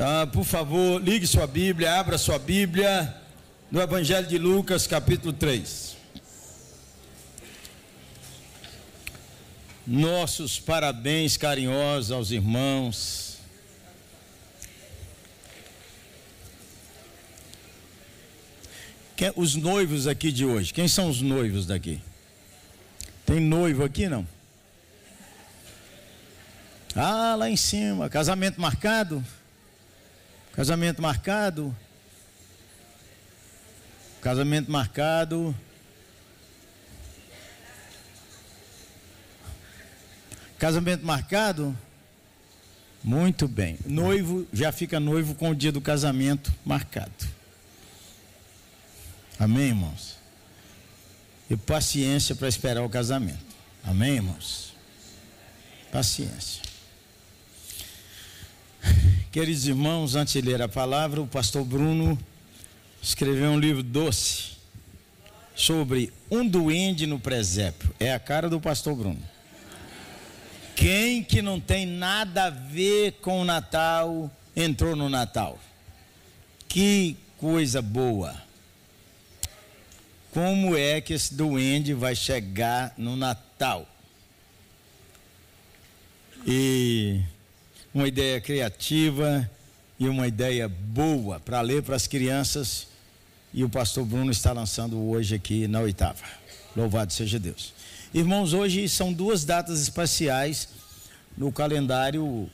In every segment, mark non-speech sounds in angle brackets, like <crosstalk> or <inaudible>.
Ah, por favor, ligue sua Bíblia, abra sua Bíblia no Evangelho de Lucas, capítulo 3. Nossos parabéns carinhosos aos irmãos. Quem, os noivos aqui de hoje, quem são os noivos daqui? Tem noivo aqui não? Ah, lá em cima, casamento marcado? Casamento marcado? Casamento marcado. Casamento marcado? Muito bem. Noivo já fica noivo com o dia do casamento marcado. Amém, irmãos? E paciência para esperar o casamento. Amém, irmãos? Paciência. Queridos irmãos, antes de ler a palavra, o pastor Bruno escreveu um livro doce sobre um duende no presépio. É a cara do pastor Bruno. Quem que não tem nada a ver com o Natal entrou no Natal? Que coisa boa. Como é que esse duende vai chegar no Natal? E uma ideia criativa e uma ideia boa para ler para as crianças. E o pastor Bruno está lançando hoje aqui na oitava. Louvado seja Deus. Irmãos, hoje são duas datas especiais no calendário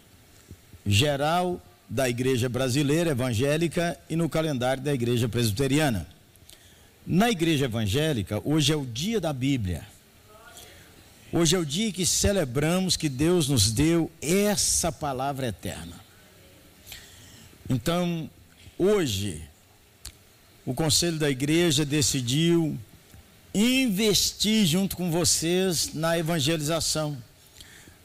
geral da Igreja Brasileira Evangélica e no calendário da Igreja Presbiteriana. Na Igreja Evangélica, hoje é o dia da Bíblia. Hoje é o dia que celebramos que Deus nos deu essa palavra eterna. Então, hoje, o conselho da igreja decidiu investir junto com vocês na evangelização.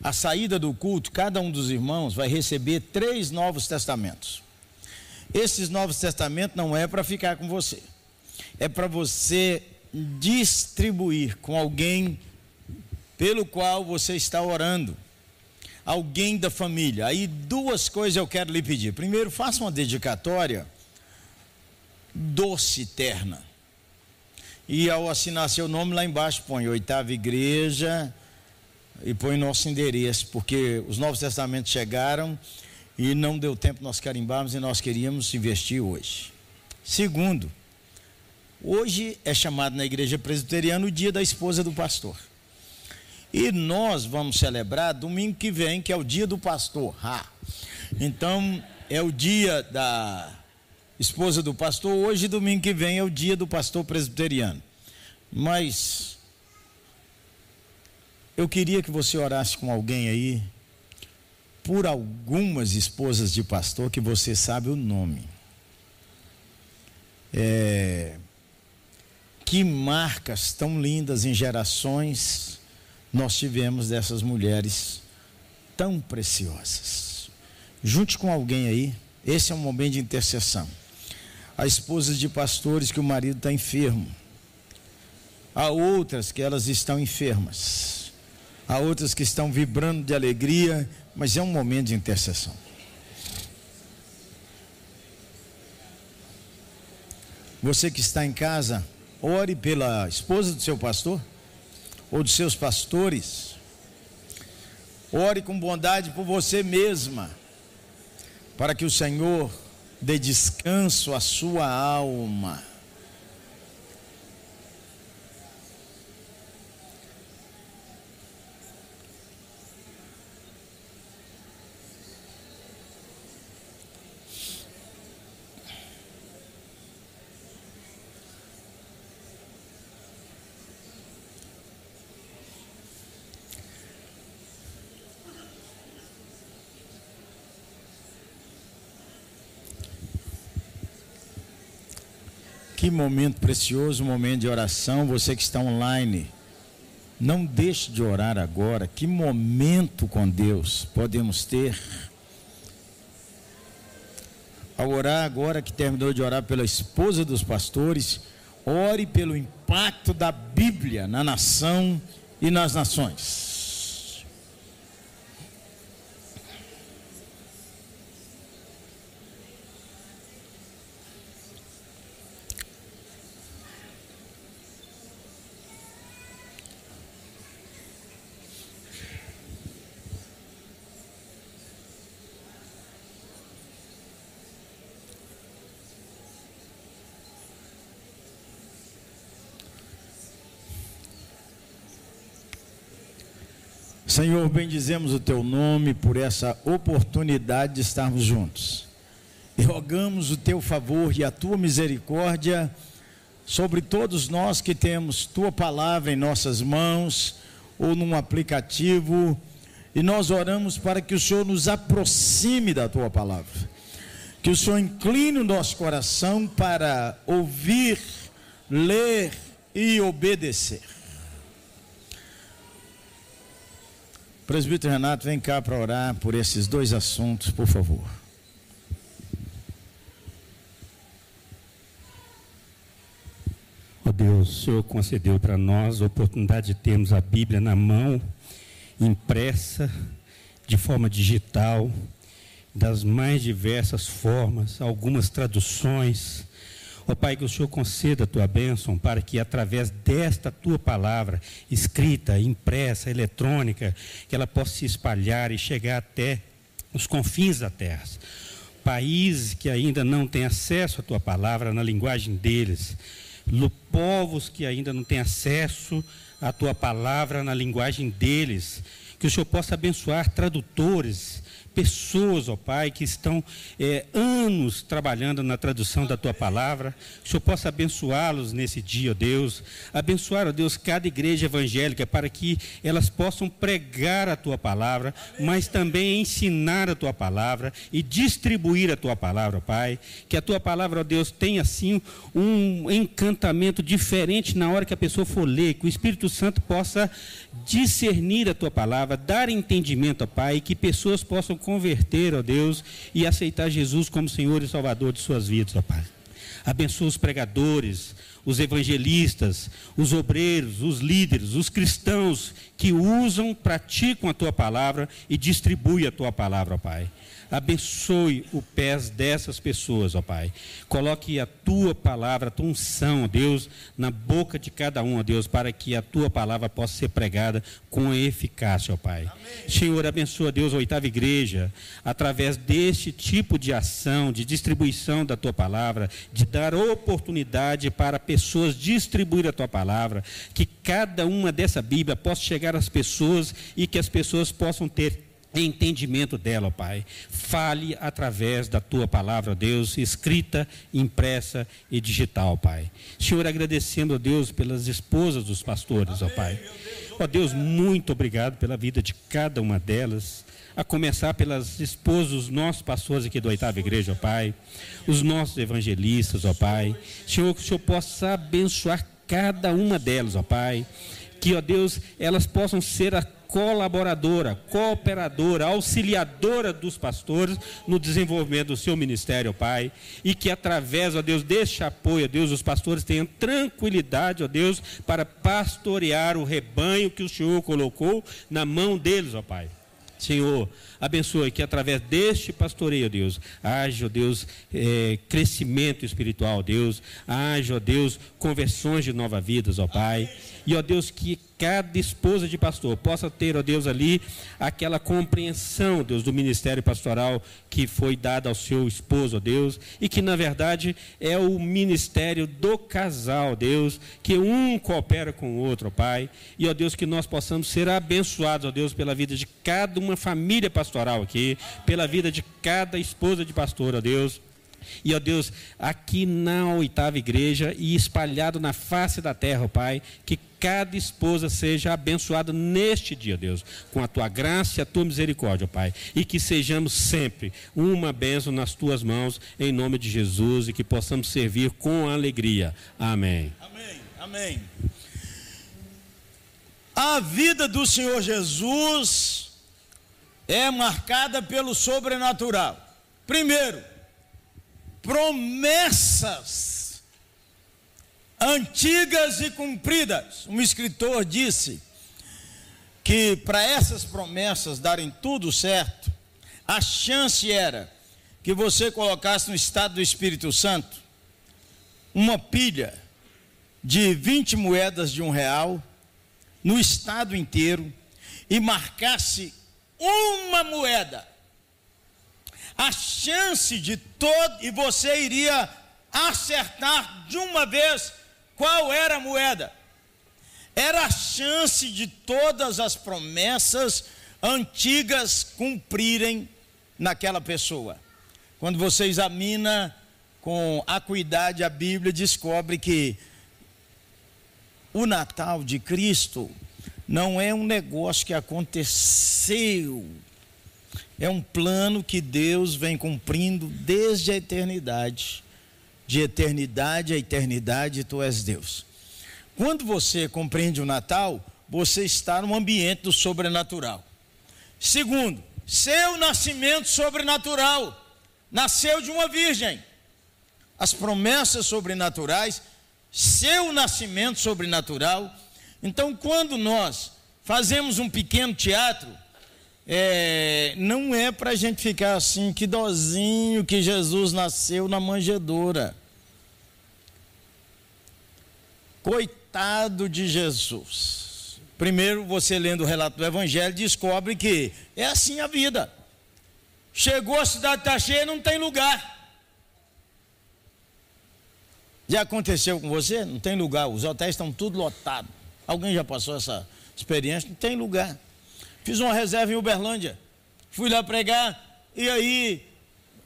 A saída do culto, cada um dos irmãos vai receber três novos testamentos. Esses novos testamentos não é para ficar com você, é para você distribuir com alguém pelo qual você está orando, alguém da família. Aí duas coisas eu quero lhe pedir. Primeiro, faça uma dedicatória doce terna. E ao assinar seu nome lá embaixo põe oitava igreja e põe nosso endereço, porque os Novos Testamentos chegaram e não deu tempo nós carimbarmos e nós queríamos investir hoje. Segundo, hoje é chamado na igreja presbiteriana o dia da esposa do pastor. E nós vamos celebrar domingo que vem, que é o dia do pastor. Ha. Então, é o dia da esposa do pastor. Hoje, domingo que vem, é o dia do pastor presbiteriano. Mas eu queria que você orasse com alguém aí por algumas esposas de pastor que você sabe o nome. É, que marcas tão lindas em gerações nós tivemos dessas mulheres tão preciosas. Junte com alguém aí, esse é um momento de intercessão há esposas de pastores que o marido está enfermo, há outras que elas estão enfermas, há outras que estão vibrando de alegria, mas é um momento de intercessão. Você que está em casa, ore pela esposa do seu pastor ou dos seus pastores. Ore com bondade por você mesma, para que o Senhor dê descanso à sua alma. Que momento precioso, momento de oração. Você que está online, não deixe de orar agora. Que momento com Deus podemos ter. Ao orar agora que terminou de orar pela esposa dos pastores, ore pelo impacto da Bíblia na nação e nas nações. Senhor, bendizemos o teu nome por essa oportunidade de estarmos juntos. E rogamos o teu favor e a tua misericórdia sobre todos nós que temos tua palavra em nossas mãos ou num aplicativo. E nós oramos para que o Senhor nos aproxime da tua palavra. Que o Senhor incline o nosso coração para ouvir, ler e obedecer. Presbítero Renato, vem cá para orar por esses dois assuntos, por favor. Oh Deus, o Senhor concedeu para nós a oportunidade de termos a Bíblia na mão, impressa, de forma digital, das mais diversas formas, algumas traduções, Ó Pai, que o Senhor conceda a tua bênção para que através desta tua palavra, escrita, impressa, eletrônica, que ela possa se espalhar e chegar até os confins da terra. Países que ainda não têm acesso à tua palavra na linguagem deles, povos que ainda não têm acesso à tua palavra na linguagem deles, que o Senhor possa abençoar tradutores, pessoas, ó Pai, que estão é, anos trabalhando na tradução da Tua palavra. Que o Senhor possa abençoá-los nesse dia, ó Deus. Abençoar, ó Deus, cada igreja evangélica para que elas possam pregar a Tua palavra, mas também ensinar a Tua palavra e distribuir a Tua palavra, ó Pai. Que a Tua palavra, ó Deus, tenha assim um encantamento diferente na hora que a pessoa for ler, que o Espírito Santo possa discernir a Tua palavra, dar entendimento, ó Pai, e que pessoas possam converter, ó Deus, e aceitar Jesus como Senhor e Salvador de suas vidas, ó Pai. Abençoa os pregadores, os evangelistas, os obreiros, os líderes, os cristãos que usam, praticam a tua palavra e distribuem a tua palavra, ó Pai. Abençoe o pés dessas pessoas, ó Pai. Coloque a tua palavra, a tua unção, ó Deus, na boca de cada um, ó Deus, para que a tua palavra possa ser pregada com eficácia, ó Pai. Amém. Senhor, abençoa, Deus, a oitava igreja, através deste tipo de ação, de distribuição da tua palavra, de dar oportunidade para pessoas distribuir a tua palavra, que cada uma dessa Bíblia possa chegar às pessoas e que as pessoas possam ter entendimento dela, ó Pai. Fale através da tua palavra, Deus, escrita, impressa e digital, Pai. Senhor, agradecendo, ó Deus, pelas esposas dos pastores, ó Pai. Ó Deus, muito obrigado pela vida de cada uma delas. A começar pelas esposas dos nossos pastores aqui da oitava igreja, ó Pai. Os nossos evangelistas, ó Pai. Senhor, que o Senhor possa abençoar cada uma delas, ó Pai. Que, ó Deus, elas possam ser a colaboradora, cooperadora, auxiliadora dos pastores no desenvolvimento do seu ministério, ó Pai, e que através, ó Deus, deste apoio, ó Deus, os pastores tenham tranquilidade, ó Deus, para pastorear o rebanho que o Senhor colocou na mão deles, ó Pai. Senhor, abençoe que através deste pastoreio, Deus, haja, ó Deus, é, crescimento espiritual, Deus, haja, ó Deus, conversões de nova vidas, ó Pai. E, ó Deus, que cada esposa de pastor possa ter, ó Deus, ali aquela compreensão, Deus, do ministério pastoral que foi dado ao seu esposo, ó Deus, e que na verdade é o ministério do casal, Deus, que um coopera com o outro, ó Pai, e ó Deus, que nós possamos ser abençoados, ó Deus, pela vida de cada uma família pastoral aqui, pela vida de cada esposa de pastor, ó Deus. E, ó Deus, aqui na oitava igreja e espalhado na face da terra, ó Pai, que cada esposa seja abençoada neste dia, Deus, com a tua graça e a tua misericórdia, ó Pai. E que sejamos sempre uma bênção nas tuas mãos, em nome de Jesus, e que possamos servir com alegria. Amém. Amém. Amém. A vida do Senhor Jesus é marcada pelo sobrenatural. Primeiro, promessas antigas e cumpridas. Um escritor disse que para essas promessas darem tudo certo, a chance era que você colocasse no estado do Espírito Santo uma pilha de 20 moedas de um real no estado inteiro e marcasse uma moeda a chance de todo, e você iria acertar de uma vez qual era a moeda. era a chance de todas as promessas antigas cumprirem naquela pessoa. Quando você examina com acuidade a Bíblia, descobre que o Natal de Cristo não é um negócio que aconteceu, é um plano que Deus vem cumprindo desde a eternidade. De eternidade a eternidade, tu és Deus. Quando você compreende o Natal, você está no ambiente do sobrenatural. Segundo, seu nascimento sobrenatural nasceu de uma virgem. As promessas sobrenaturais, seu nascimento sobrenatural. Então, quando nós fazemos um pequeno teatro, é, não é para a gente ficar assim, que dozinho que Jesus nasceu na manjedoura. Coitado de Jesus. Primeiro, você lendo o relato do Evangelho, descobre que é assim a vida. Chegou, a cidade está cheia, não tem lugar. Já aconteceu com você? Não tem lugar, os hotéis estão tudo lotados. Alguém já passou essa experiência? Não tem lugar. Fiz uma reserva em Uberlândia. Fui lá pregar e aí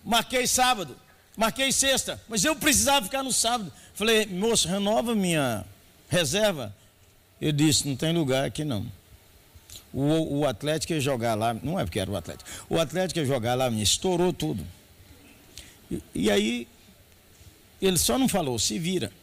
marquei sábado, marquei sexta, mas eu precisava ficar no sábado. Falei, moço, renova minha reserva. Ele disse, não tem lugar aqui não. O, o Atlético ia jogar lá, não é porque era o Atlético, o Atlético ia jogar lá, estourou tudo. E, e aí, ele só não falou, se vira.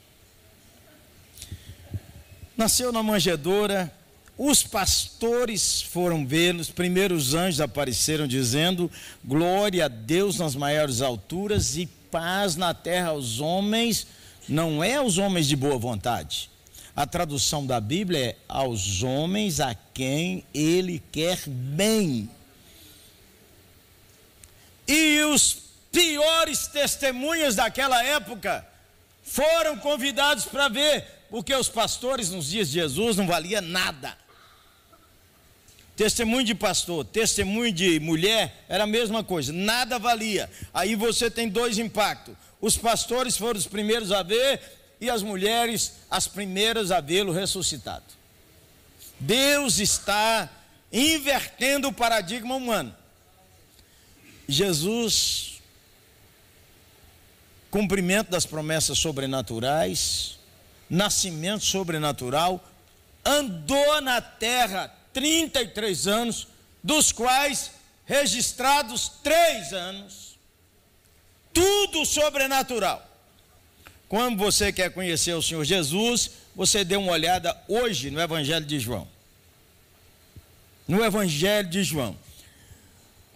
Nasceu na manjedoura, os pastores foram vê-lo, os primeiros anjos apareceram dizendo: Glória a Deus nas maiores alturas e paz na terra aos homens, não é aos homens de boa vontade, a tradução da Bíblia é aos homens a quem ele quer bem. E os piores testemunhas daquela época foram convidados para ver, porque os pastores nos dias de Jesus não valia nada. Testemunho de pastor, testemunho de mulher era a mesma coisa, nada valia. Aí você tem dois impactos. Os pastores foram os primeiros a ver e as mulheres as primeiras a vê-lo ressuscitado. Deus está invertendo o paradigma humano. Jesus, cumprimento das promessas sobrenaturais, nascimento sobrenatural, andou na terra 33 anos, dos quais registrados três anos, tudo sobrenatural. Quando você quer conhecer o Senhor Jesus, você dê uma olhada hoje no Evangelho de João. No Evangelho de João.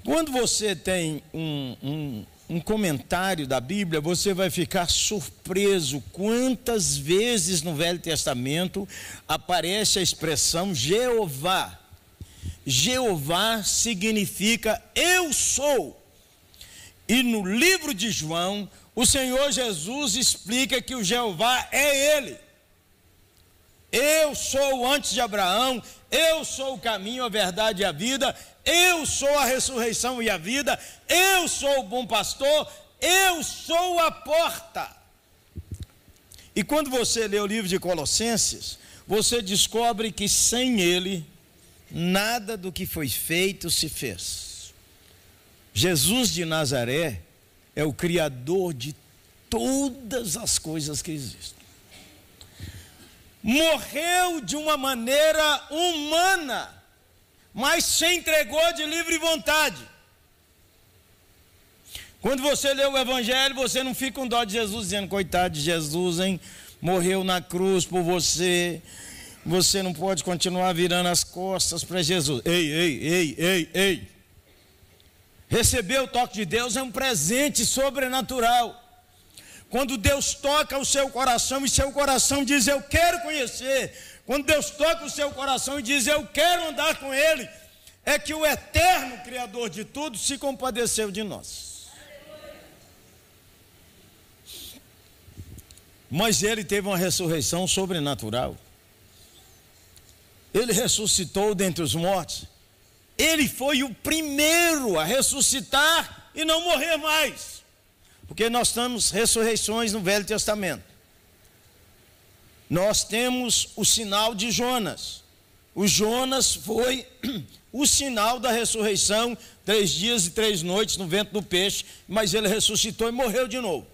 Quando você tem um, um, um comentário da Bíblia, você vai ficar surpreso quantas vezes no Velho Testamento aparece a expressão Jeová. Jeová significa eu sou. E no livro de João, o Senhor Jesus explica que o Jeová é Ele. Eu sou antes de Abraão, eu sou o caminho, a verdade e a vida, eu sou a ressurreição e a vida, eu sou o bom pastor, eu sou a porta. E quando você lê o livro de Colossenses, você descobre que sem ele, nada do que foi feito se fez. Jesus de Nazaré é o Criador de todas as coisas que existem. Morreu de uma maneira humana, mas se entregou de livre vontade. Quando você lê o Evangelho, você não fica com dó de Jesus, dizendo, coitado de Jesus, hein? Morreu na cruz por você. Você não pode continuar virando as costas para Jesus. Ei, ei, ei, ei, ei. Receber o toque de Deus é um presente sobrenatural. Quando Deus toca o seu coração e seu coração diz eu quero conhecer, quando Deus toca o seu coração e diz eu quero andar com Ele, é que o eterno Criador de tudo se compadeceu de nós. Mas ele teve uma ressurreição sobrenatural. Ele ressuscitou dentre os mortos. Ele foi o primeiro a ressuscitar e não morrer mais. Porque nós temos ressurreições no Velho Testamento. nós temos o sinal de Jonas. O Jonas foi <clears throat> o sinal da ressurreição, três dias e três noites no vento do peixe, mas ele ressuscitou e morreu de novo.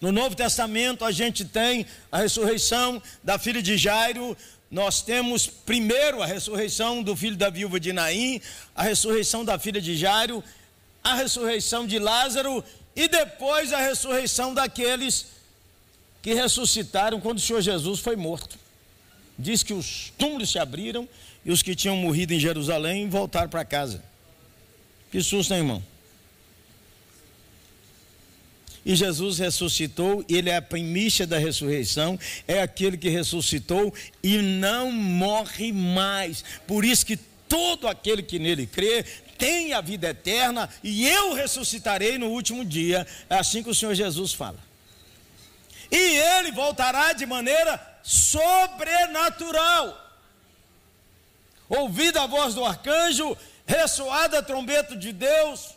No Novo Testamento a gente tem a ressurreição da filha de Jairo, nós temos primeiro a ressurreição do filho da viúva de Naim, a ressurreição da filha de Jairo, a ressurreição de Lázaro e depois a ressurreição daqueles que ressuscitaram quando o Senhor Jesus foi morto. Diz que os túmulos se abriram e os que tinham morrido em Jerusalém voltaram para casa. Que susto, hein, irmão? E Jesus ressuscitou, ele é a primícia da ressurreição, é aquele que ressuscitou e não morre mais. Por isso que todo aquele que nele crê tem a vida eterna e eu ressuscitarei no último dia. É assim que o Senhor Jesus fala. E ele voltará de maneira sobrenatural. Ouvida a voz do arcanjo, ressoada a trombeta de Deus,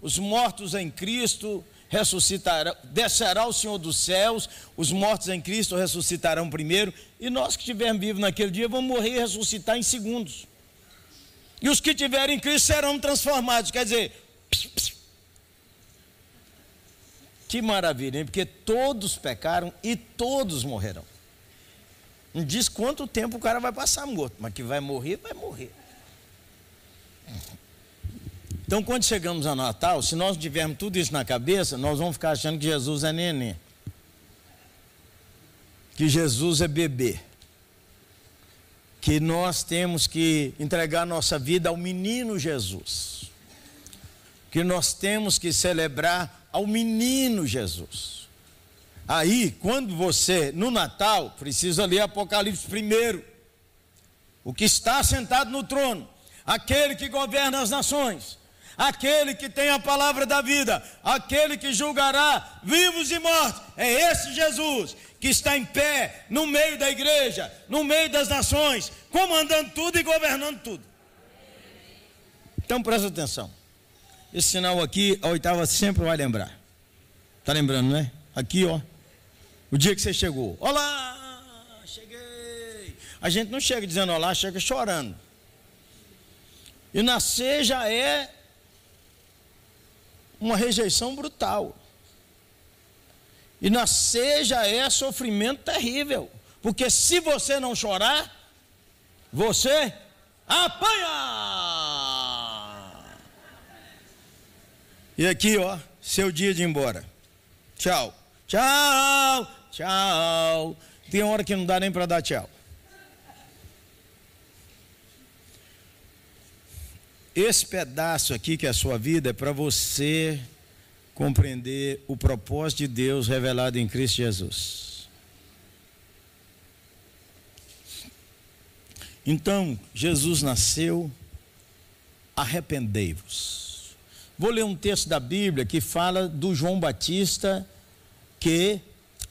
os mortos em Cristo ressuscitarão, descerá o Senhor dos céus, os mortos em Cristo ressuscitarão primeiro, e nós que estivermos vivos naquele dia vamos morrer e ressuscitar em segundos. E os que tiverem em Cristo serão transformados, quer dizer, pss, pss. que maravilha, hein? porque todos pecaram e todos morrerão. Não diz quanto tempo o cara vai passar morto, mas que vai morrer, vai morrer. Então, quando chegamos ao Natal, se nós tivermos tudo isso na cabeça, nós vamos ficar achando que Jesus é neném. Que Jesus é bebê. Que nós temos que entregar nossa vida ao menino Jesus. Que nós temos que celebrar ao menino Jesus. Aí, quando você, no Natal, precisa ler Apocalipse primeiro. O que está sentado no trono, aquele que governa as nações aquele que tem a palavra da vida, aquele que julgará vivos e mortos. É esse Jesus que está em pé no meio da igreja, no meio das nações, comandando tudo e governando tudo. Então presta atenção. Esse sinal aqui, a oitava sempre vai lembrar. Está lembrando, né? Aqui, ó. O dia que você chegou. Olá, cheguei. A gente não chega dizendo olá, chega chorando. E nascer já é uma rejeição brutal. E nascer já é sofrimento terrível. Porque se você não chorar, você apanha. E aqui, ó, seu dia de ir embora. Tchau. Tchau. Tchau. Tem hora que não dá nem para dar tchau. Esse pedaço aqui que é a sua vida é para você compreender o propósito de Deus revelado em Cristo Jesus. Então, Jesus nasceu, arrependei-vos. Vou ler um texto da Bíblia que fala do João Batista que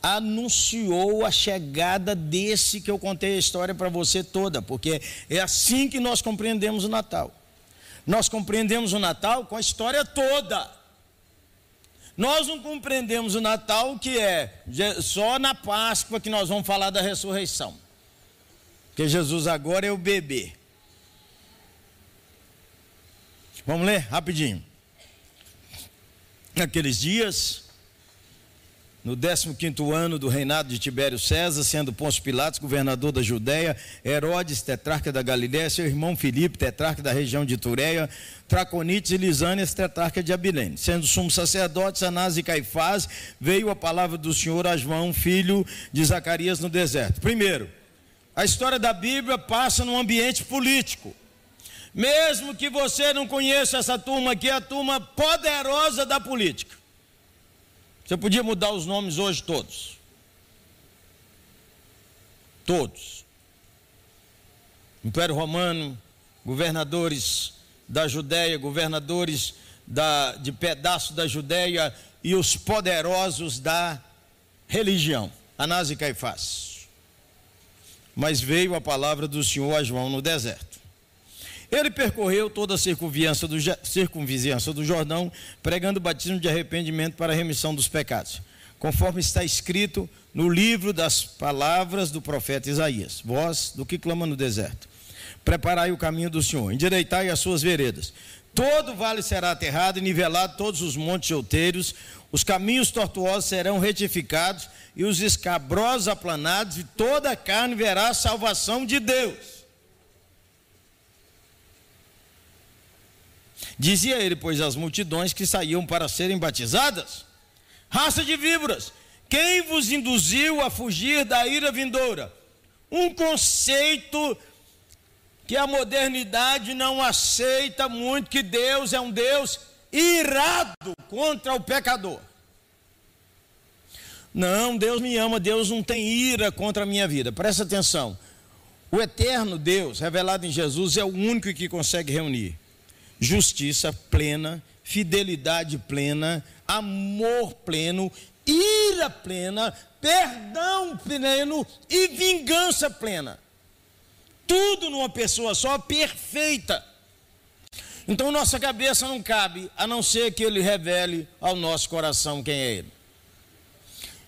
anunciou a chegada desse que eu contei a história para você toda, porque é assim que nós compreendemos o Natal. Nós compreendemos o Natal com a história toda. Nós não compreendemos o Natal que é só na Páscoa que nós vamos falar da ressurreição. Porque Jesus agora é o bebê. Vamos ler rapidinho. Naqueles dias, no 15 ano do reinado de Tibério César, sendo Pôncio Pilatos governador da Judéia, Herodes, tetrarca da Galiléia, seu irmão Filipe, tetrarca da região de Tureia, Traconites e Lisânias, tetrarca de Abilene. Sendo sumos sacerdotes, Anás e Caifás, veio a palavra do Senhor a João, filho de Zacarias, no deserto. Primeiro, a história da Bíblia passa num ambiente político. Mesmo que você não conheça essa turma aqui, é a turma poderosa da política. Você podia mudar os nomes hoje todos. Todos. Império Romano, governadores da Judéia, governadores da, de pedaço da Judéia e os poderosos da religião, Anás e Caifás. Mas veio a palavra do Senhor a João no deserto. Ele percorreu toda a circunvizinhança do, circunvizinhança do Jordão, pregando o batismo de arrependimento para a remissão dos pecados. conforme está escrito no livro das palavras do profeta Isaías: Voz do que clama no deserto. Preparai o caminho do Senhor, endireitai as suas veredas. Todo vale será aterrado e nivelado, todos os montes outeiros, os caminhos tortuosos serão retificados e os escabrosos aplanados, e toda a carne verá a salvação de Deus. Dizia ele, pois, às multidões que saíam para serem batizadas: Raça de víboras, quem vos induziu a fugir da ira vindoura? Um conceito que a modernidade não aceita muito, que Deus é um Deus irado contra o pecador. Não, Deus me ama, Deus não tem ira contra a minha vida. Presta atenção. O eterno Deus, revelado em Jesus, é o único que consegue reunir justiça plena, fidelidade plena, amor pleno, ira plena, perdão pleno e vingança plena. Tudo numa pessoa só, perfeita. Então nossa cabeça não cabe, a não ser que ele revele ao nosso coração quem é ele.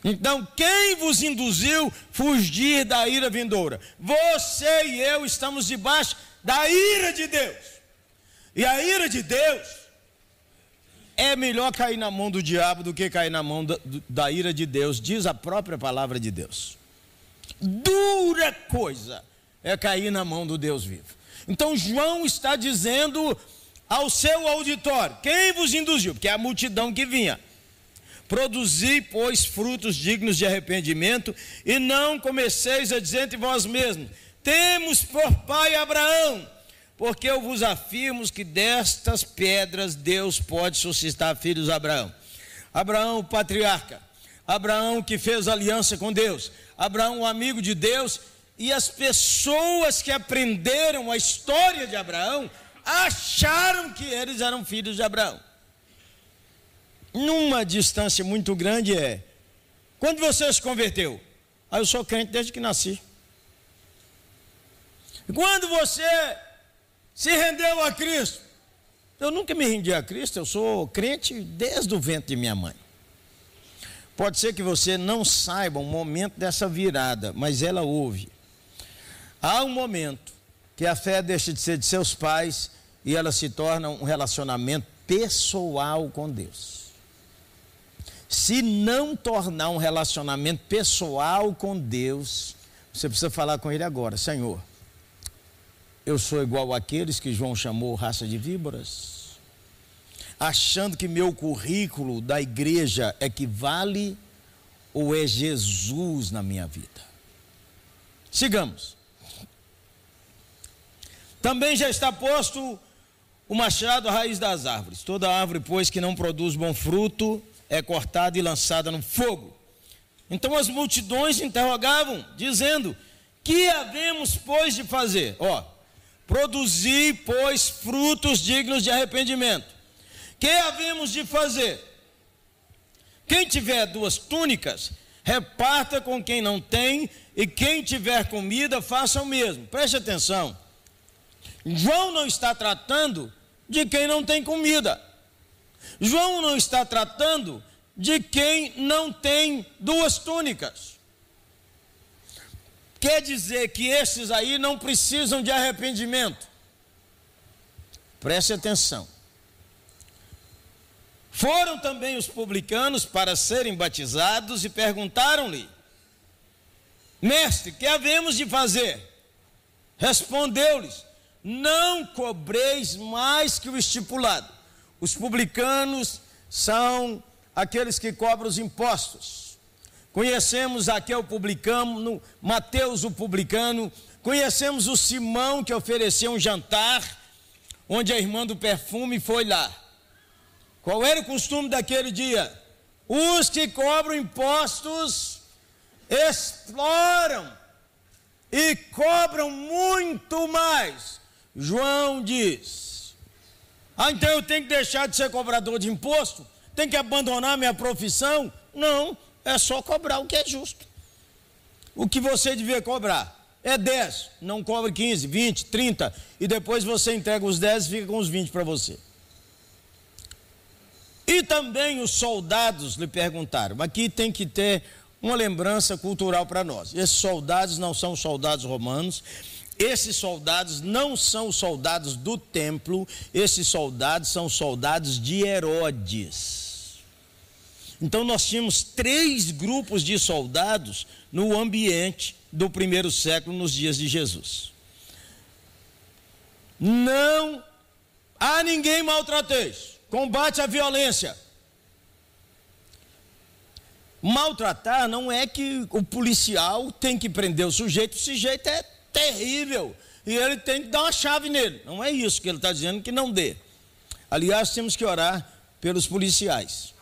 Então, quem vos induziu fugir da ira vindoura? Você e eu estamos debaixo da ira de Deus. E a ira de Deus é melhor cair na mão do diabo do que cair na mão da, da ira de Deus, diz a própria palavra de Deus. Dura coisa é cair na mão do Deus vivo. Então, João está dizendo ao seu auditório: quem vos induziu? Porque é a multidão que vinha. Produzi, pois, frutos dignos de arrependimento, e não comeceis a dizer entre vós mesmos: Temos por pai Abraão, porque eu vos afirmo que destas pedras Deus pode suscitar filhos a Abraão. Abraão, o patriarca, Abraão que fez aliança com Deus, Abraão, o amigo de Deus, e as pessoas que aprenderam a história de Abraão acharam que eles eram filhos de Abraão numa distância muito grande é: quando você se converteu? Ah, eu sou crente desde que nasci. Quando você se rendeu a Cristo? Eu nunca me rendi a Cristo, eu sou crente desde o ventre de minha mãe. Pode ser que você não saiba o momento dessa virada, mas ela houve. Há um momento que a fé deixa de ser de seus pais e ela se torna um relacionamento pessoal com Deus se não tornar um relacionamento pessoal com Deus, você precisa falar com Ele agora: Senhor, eu sou igual àqueles que João chamou raça de víboras, achando que meu currículo da igreja equivale ou é Jesus na minha vida? Sigamos. Também já está posto o machado à raiz das árvores. Toda árvore, pois, que não produz bom fruto, é cortada e lançada no fogo. Então as multidões interrogavam, dizendo: Que havemos, pois, de fazer? Ó, produzir, pois, frutos dignos de arrependimento. Que havemos de fazer? Quem tiver duas túnicas, reparta com quem não tem, e quem tiver comida, faça o mesmo. Preste atenção. João não está tratando de quem não tem comida. João não está tratando de quem não tem duas túnicas. Quer dizer que esses aí não precisam de arrependimento. Preste atenção. Foram também os publicanos para serem batizados e perguntaram-lhe: Mestre, que havemos de fazer? Respondeu-lhes: Não cobreis mais que o estipulado os publicanos são aqueles que cobram os impostos. Conhecemos aqui o publicano, Mateus o publicano, conhecemos o Simão que ofereceu um jantar, onde a irmã do perfume foi lá. Qual era o costume daquele dia? Os que cobram impostos exploram e cobram muito mais. João diz: ah, então eu tenho que deixar de ser cobrador de imposto? Tenho que abandonar minha profissão? Não, é só cobrar o que é justo. O que você devia cobrar é 10, não cobre 15, 20, 30 e depois você entrega os 10 e fica com os 20 para você. E também os soldados lhe perguntaram. Aqui tem que ter uma lembrança cultural para nós. Esses soldados não são soldados romanos, esses soldados não são soldados do templo, esses soldados são soldados de Herodes. Então nós tínhamos três grupos de soldados no ambiente do primeiro século, nos dias de Jesus. Não há ninguém maltrateis, combate a violência. Maltratar não é que o policial tem que prender o sujeito, o sujeito é terrível e ele tem que dar uma chave nele. Não é isso que ele está dizendo que não dê. Aliás, temos que orar pelos policiais.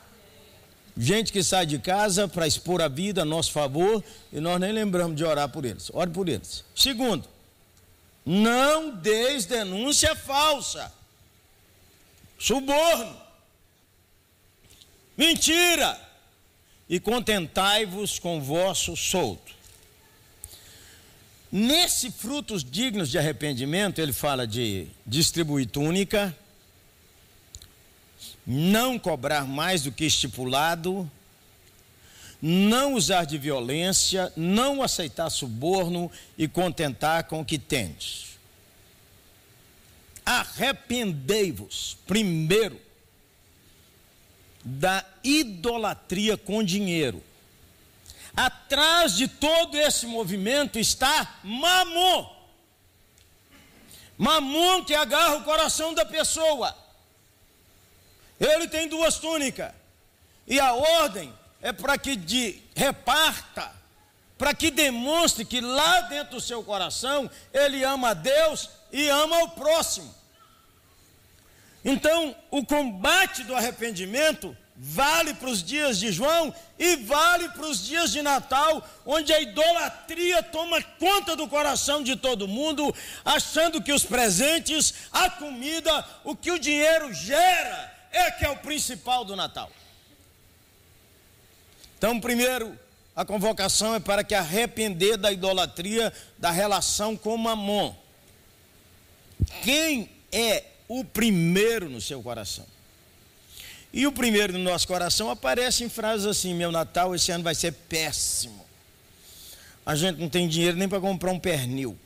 Gente que sai de casa para expor a vida a nosso favor e nós nem lembramos de orar por eles. Ore por eles. Segundo, não deis denúncia falsa, suborno, mentira e contentai-vos com vosso solto. Nesse frutos dignos de arrependimento, ele fala de distribuir túnica, não cobrar mais do que estipulado, não usar de violência, não aceitar suborno e contentar com o que tendes. Arrependei-vos, primeiro, da idolatria com dinheiro. Atrás de todo esse movimento está Mamon. Mamon que agarra o coração da pessoa. Ele tem duas túnicas. E a ordem é para que de, reparta, para que demonstre que lá dentro do seu coração ele ama a Deus e ama o próximo. Então, o combate do arrependimento vale para os dias de João e vale para os dias de Natal, onde a idolatria toma conta do coração de todo mundo, achando que os presentes, a comida, o que o dinheiro gera, é que é o principal do Natal. Então, primeiro, a convocação é para que arrepender da idolatria, da relação com Mamon. Quem é o primeiro no seu coração. E o primeiro no nosso coração aparece em frases assim: Meu Natal esse ano vai ser péssimo. A gente não tem dinheiro nem para comprar um pernil.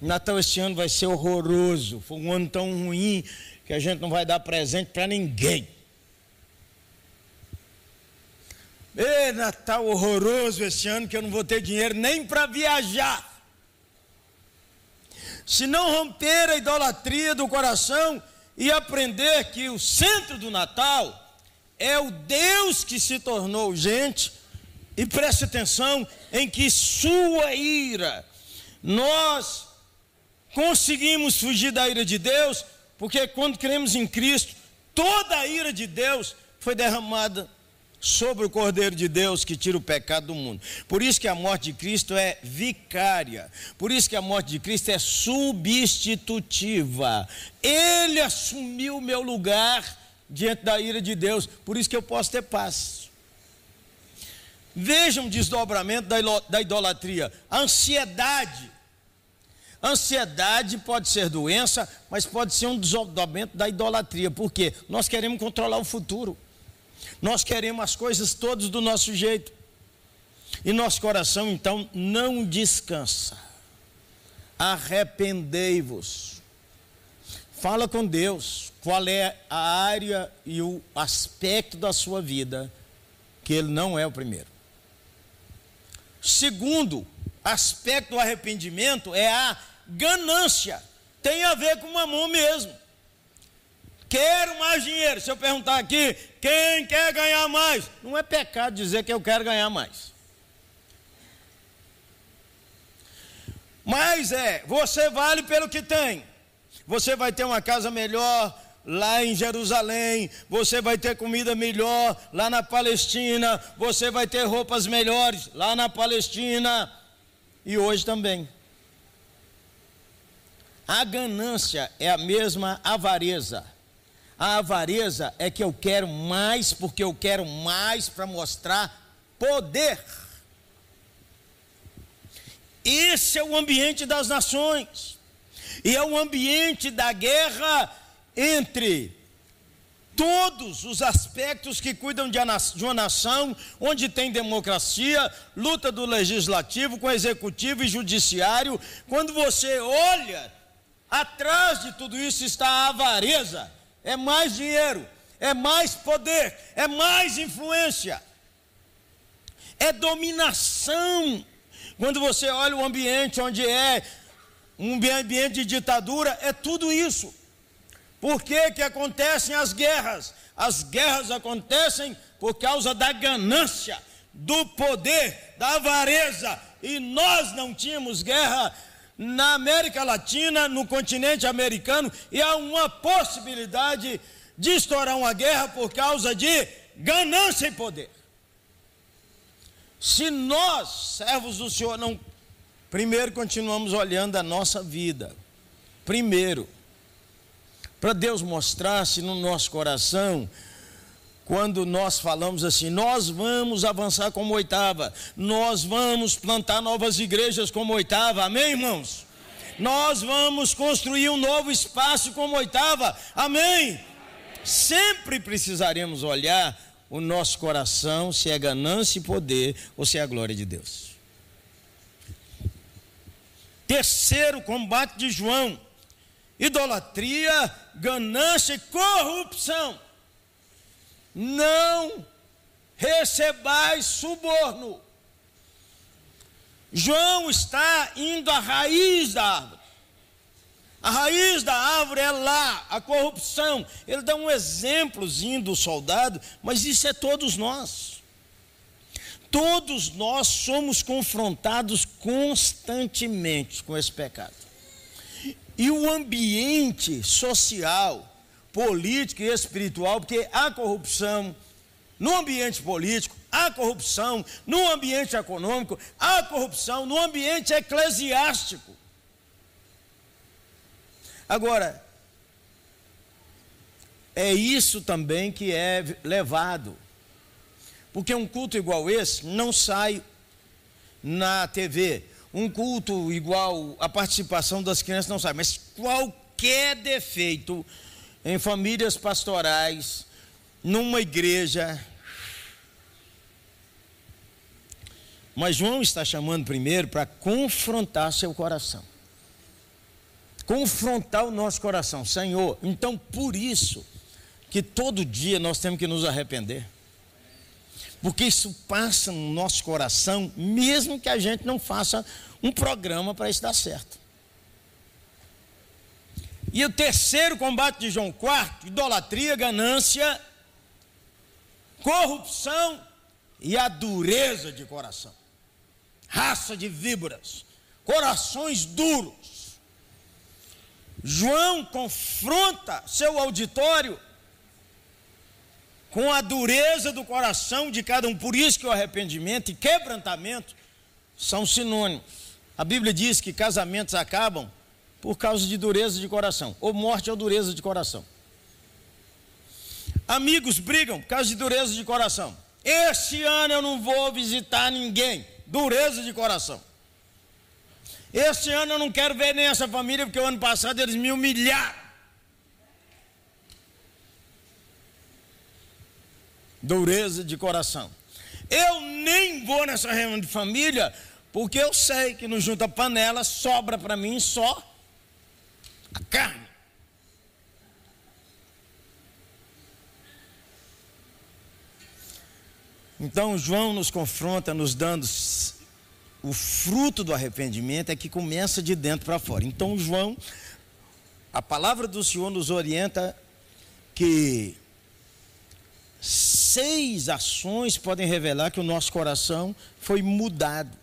Natal esse ano vai ser horroroso. Foi um ano tão ruim que a gente não vai dar presente para ninguém. Ei, Natal horroroso esse ano que eu não vou ter dinheiro nem para viajar se não romper a idolatria do coração e aprender que o centro do Natal é o Deus que se tornou gente, e preste atenção em que sua ira, nós conseguimos fugir da ira de Deus, porque quando cremos em Cristo, toda a ira de Deus foi derramada sobre o Cordeiro de Deus que tira o pecado do mundo. Por isso que a morte de Cristo é vicária. Por isso que a morte de Cristo é substitutiva. Ele assumiu o meu lugar diante da ira de Deus. Por isso que eu posso ter paz. Vejam o desdobramento da idolatria. A ansiedade. Ansiedade pode ser doença, mas pode ser um desdobramento da idolatria. Por quê? Nós queremos controlar o futuro. Nós queremos as coisas todas do nosso jeito. E nosso coração então não descansa. Arrependei-vos. Fala com Deus qual é a área e o aspecto da sua vida que ele não é o primeiro. Segundo aspecto do arrependimento é a ganância. Tem a ver com mamão mesmo. Quero mais dinheiro. Se eu perguntar aqui, quem quer ganhar mais? Não é pecado dizer que eu quero ganhar mais. Mas é, você vale pelo que tem. Você vai ter uma casa melhor lá em Jerusalém, você vai ter comida melhor lá na Palestina, você vai ter roupas melhores lá na Palestina e hoje também. A ganância é a mesma avareza. A avareza é que eu quero mais, porque eu quero mais para mostrar poder. Esse é o ambiente das nações, e é o ambiente da guerra entre todos os aspectos que cuidam de uma nação onde tem democracia, luta do legislativo com executivo e judiciário. Quando você olha, atrás de tudo isso está a avareza, é mais dinheiro, é mais poder, é mais influência, é dominação. Quando você olha o ambiente onde é um ambiente de ditadura, é tudo isso. Por que, que acontecem as guerras? As guerras acontecem por causa da ganância, do poder, da avareza. E nós não tínhamos guerra na América Latina, no continente americano, e há uma possibilidade de estourar uma guerra por causa de ganância e poder. Se nós, servos do Senhor, não. Primeiro continuamos olhando a nossa vida. Primeiro para Deus mostrar-se no nosso coração, quando nós falamos assim, nós vamos avançar como oitava, nós vamos plantar novas igrejas como oitava, amém, irmãos? Nós vamos construir um novo espaço como oitava, amém? Sempre precisaremos olhar o nosso coração, se é ganância e poder ou se é a glória de Deus. Terceiro combate de João idolatria, ganância e corrupção. Não recebais suborno. João está indo à raiz da árvore. A raiz da árvore é lá, a corrupção. Ele dá um exemplozinho do soldado, mas isso é todos nós. Todos nós somos confrontados constantemente com esse pecado. E o ambiente social, político e espiritual, porque há corrupção no ambiente político, há corrupção no ambiente econômico, há corrupção no ambiente eclesiástico. Agora, é isso também que é levado. Porque um culto igual esse não sai na TV, um culto igual a participação das crianças não sabe, mas qualquer defeito em famílias pastorais, numa igreja. Mas João está chamando primeiro para confrontar seu coração. Confrontar o nosso coração, Senhor. Então, por isso que todo dia nós temos que nos arrepender porque isso passa no nosso coração, mesmo que a gente não faça um programa para isso dar certo. E o terceiro combate de João IV, idolatria, ganância, corrupção e a dureza de coração. Raça de víboras, corações duros. João confronta seu auditório com a dureza do coração de cada um. Por isso que o arrependimento e quebrantamento são sinônimos. A Bíblia diz que casamentos acabam por causa de dureza de coração, ou morte ou dureza de coração. Amigos brigam por causa de dureza de coração. Este ano eu não vou visitar ninguém, dureza de coração. Este ano eu não quero ver nem essa família, porque o ano passado eles me humilharam. dureza de coração. Eu nem vou nessa reunião de família, porque eu sei que no junta panela sobra para mim só a carne. Então João nos confronta, nos dando o fruto do arrependimento é que começa de dentro para fora. Então João, a palavra do Senhor nos orienta que seis ações podem revelar que o nosso coração foi mudado.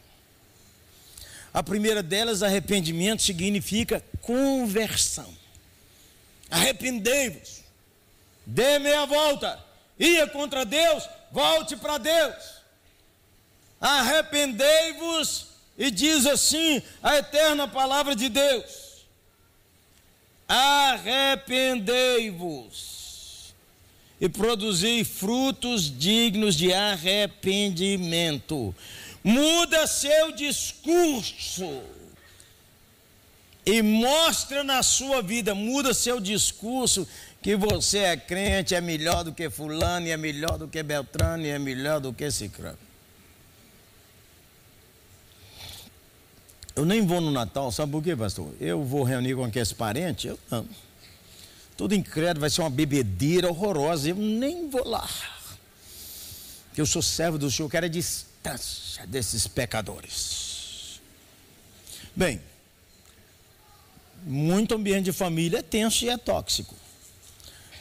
A primeira delas, arrependimento, significa conversão. Arrependei-vos, dê meia volta, ia contra Deus, volte para Deus. Arrependei-vos, e diz assim a eterna palavra de Deus: arrependei-vos e produzir frutos dignos de arrependimento. Muda seu discurso e mostra na sua vida, muda seu discurso, que você é crente, é melhor do que fulano, é melhor do que Beltrano, é melhor do que Cicrano. Eu nem vou no Natal, sabe por quê, pastor? Eu vou reunir com aqueles parentes? Eu não. Tudo incrédulo, vai ser uma bebedeira horrorosa. Eu nem vou lá. Que eu sou servo do Senhor, quero a distância desses pecadores. Bem, muito ambiente de família é tenso e é tóxico.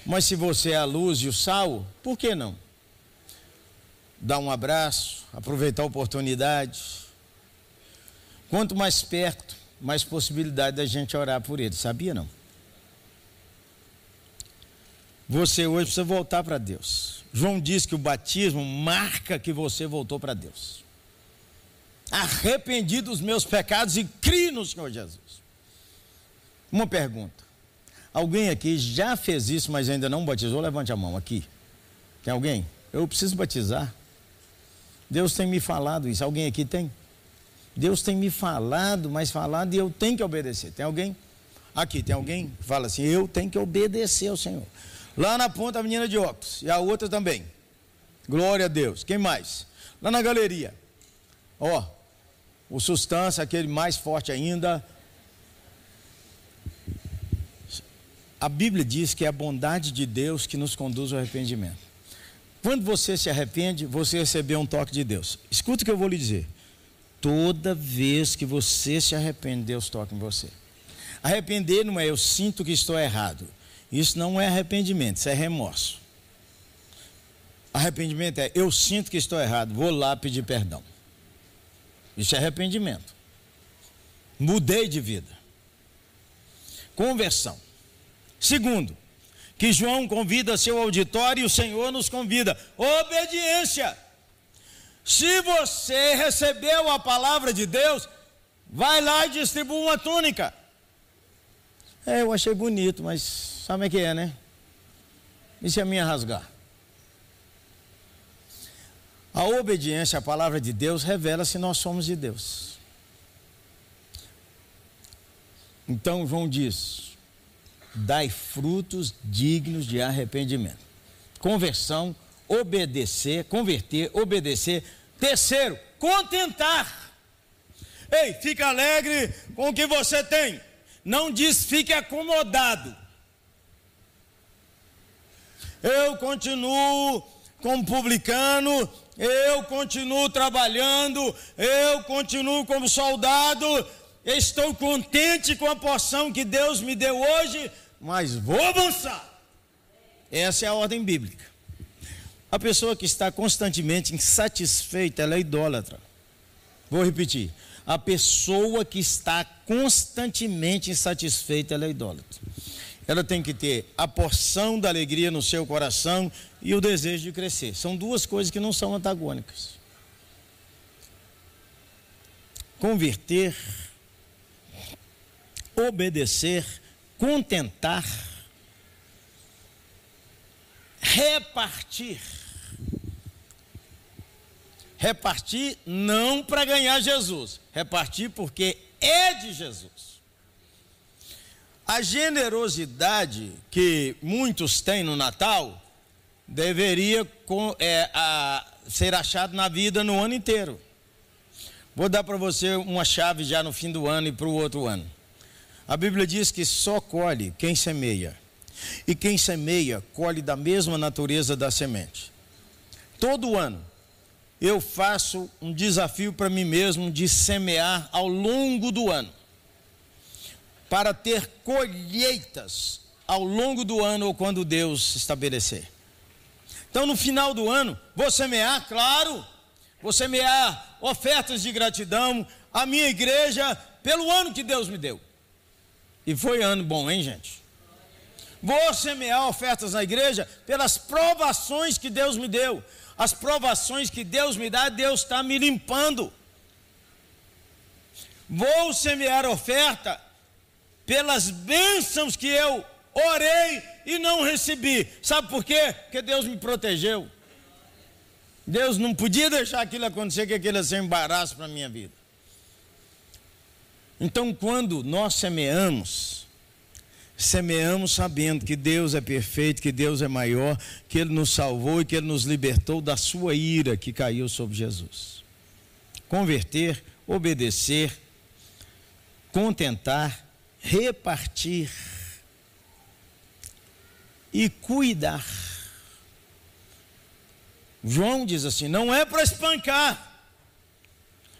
Mas se você é a luz e o sal, por que não? Dar um abraço, aproveitar a oportunidade Quanto mais perto, mais possibilidade da gente orar por ele. Sabia não? Você hoje precisa voltar para Deus. João diz que o batismo marca que você voltou para Deus. Arrependi dos meus pecados e crie no Senhor Jesus. Uma pergunta. Alguém aqui já fez isso, mas ainda não batizou? Levante a mão aqui. Tem alguém? Eu preciso batizar. Deus tem me falado isso. Alguém aqui tem? Deus tem me falado, mas falado e eu tenho que obedecer. Tem alguém? Aqui, tem alguém fala assim: eu tenho que obedecer ao Senhor. Lá na ponta, a menina de óculos. E a outra também. Glória a Deus. Quem mais? Lá na galeria. Ó, o sustância, aquele mais forte ainda. A Bíblia diz que é a bondade de Deus que nos conduz ao arrependimento. Quando você se arrepende, você recebeu um toque de Deus. Escuta o que eu vou lhe dizer. Toda vez que você se arrepende, Deus toca em você. Arrepender não é eu sinto que estou errado. Isso não é arrependimento, isso é remorso. Arrependimento é eu sinto que estou errado, vou lá pedir perdão. Isso é arrependimento. Mudei de vida. Conversão. Segundo, que João convida seu auditório e o Senhor nos convida. Obediência. Se você recebeu a palavra de Deus, vai lá e distribua uma túnica. É, eu achei bonito, mas sabe o que é, né? Isso é minha rasgar. A obediência à palavra de Deus revela se nós somos de Deus. Então João diz: dai frutos dignos de arrependimento. Conversão obedecer, converter, obedecer. Terceiro, contentar. Ei, fica alegre com o que você tem. Não diz fique acomodado. Eu continuo como publicano, eu continuo trabalhando, eu continuo como soldado, estou contente com a porção que Deus me deu hoje, mas vou avançar. Essa é a ordem bíblica. A pessoa que está constantemente insatisfeita, ela é idólatra. Vou repetir. A pessoa que está constantemente insatisfeita, ela é idólatra. Ela tem que ter a porção da alegria no seu coração e o desejo de crescer. São duas coisas que não são antagônicas. Converter, obedecer, contentar repartir. Repartir não para ganhar Jesus, repartir porque é de Jesus. A generosidade que muitos têm no Natal deveria é, a, ser achado na vida no ano inteiro. Vou dar para você uma chave já no fim do ano e para o outro ano. A Bíblia diz que só colhe quem semeia. E quem semeia, colhe da mesma natureza da semente. Todo ano, eu faço um desafio para mim mesmo de semear ao longo do ano, para ter colheitas ao longo do ano ou quando Deus estabelecer. Então, no final do ano, vou semear, claro, vou semear ofertas de gratidão à minha igreja pelo ano que Deus me deu. E foi ano bom, hein, gente? Vou semear ofertas na igreja pelas provações que Deus me deu. As provações que Deus me dá, Deus está me limpando. Vou semear oferta pelas bênçãos que eu orei e não recebi. Sabe por quê? Porque Deus me protegeu. Deus não podia deixar aquilo acontecer, que aquilo ia ser um embaraço para a minha vida. Então, quando nós semeamos, semeamos sabendo que Deus é perfeito, que Deus é maior, que Ele nos salvou e que Ele nos libertou da sua ira que caiu sobre Jesus. Converter, obedecer, contentar, repartir e cuidar. João diz assim: não é para espancar.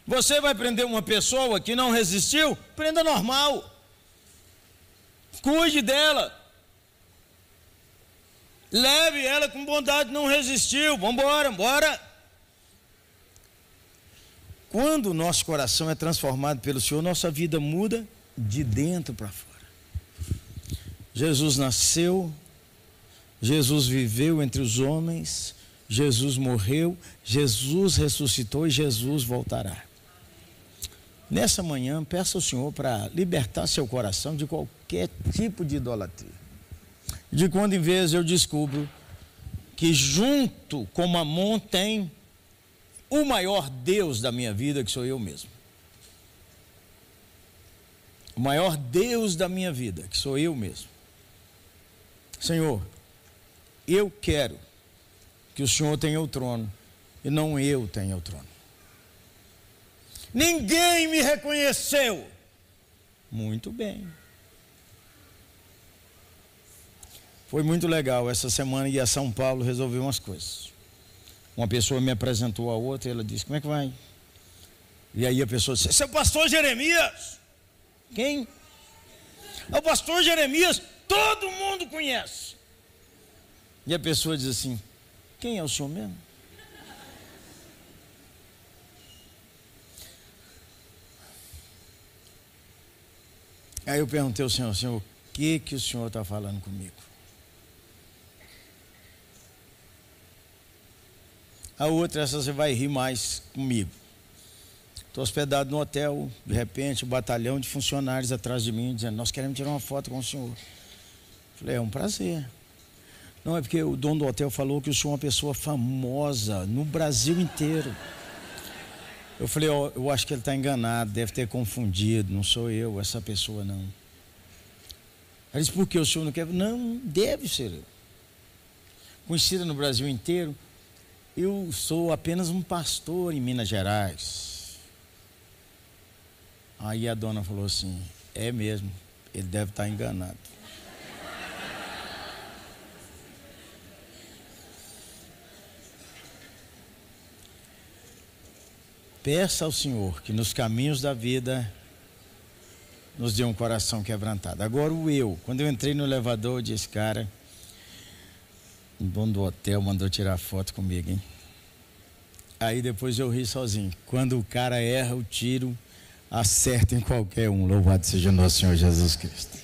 Você vai prender uma pessoa que não resistiu? Prenda normal. Cuide dela. Leve ela com bondade, não resistiu. Vamos embora, bora. Quando o nosso coração é transformado pelo Senhor, nossa vida muda de dentro para fora. Jesus nasceu, Jesus viveu entre os homens, Jesus morreu, Jesus ressuscitou e Jesus voltará. Nessa manhã, peça ao Senhor para libertar seu coração de qualquer tipo de idolatria. De quando em vez eu descubro que junto com Mamon tem o maior Deus da minha vida, que sou eu mesmo. O maior Deus da minha vida, que sou eu mesmo. Senhor, eu quero que o Senhor tenha o trono e não eu tenha o trono. Ninguém me reconheceu. Muito bem. Foi muito legal. Essa semana ia a São Paulo resolver umas coisas. Uma pessoa me apresentou a outra e ela disse: Como é que vai? E aí a pessoa disse: Seu pastor Jeremias. Quem? É o pastor Jeremias, todo mundo conhece. E a pessoa diz assim: Quem é o senhor mesmo? Aí eu perguntei ao Senhor, Senhor, o que que o Senhor está falando comigo? A outra, essa você vai rir mais comigo. Estou hospedado no hotel, de repente, um batalhão de funcionários atrás de mim, dizendo, nós queremos tirar uma foto com o senhor. Falei, é um prazer. Não, é porque o dono do hotel falou que o senhor é uma pessoa famosa no Brasil inteiro. Eu falei, oh, eu acho que ele está enganado, deve ter confundido, não sou eu, essa pessoa não. Ele disse, por que o senhor não quer? Não, deve ser eu. Conhecida no Brasil inteiro, eu sou apenas um pastor em Minas Gerais. Aí a dona falou assim, é mesmo, ele deve estar tá enganado. Peça ao Senhor que nos caminhos da vida nos dê um coração quebrantado. Agora o eu, quando eu entrei no elevador, eu disse, cara, o dono do hotel mandou tirar foto comigo, hein? Aí depois eu ri sozinho. Quando o cara erra o tiro, acerta em qualquer um. Louvado seja nosso Senhor Jesus Cristo.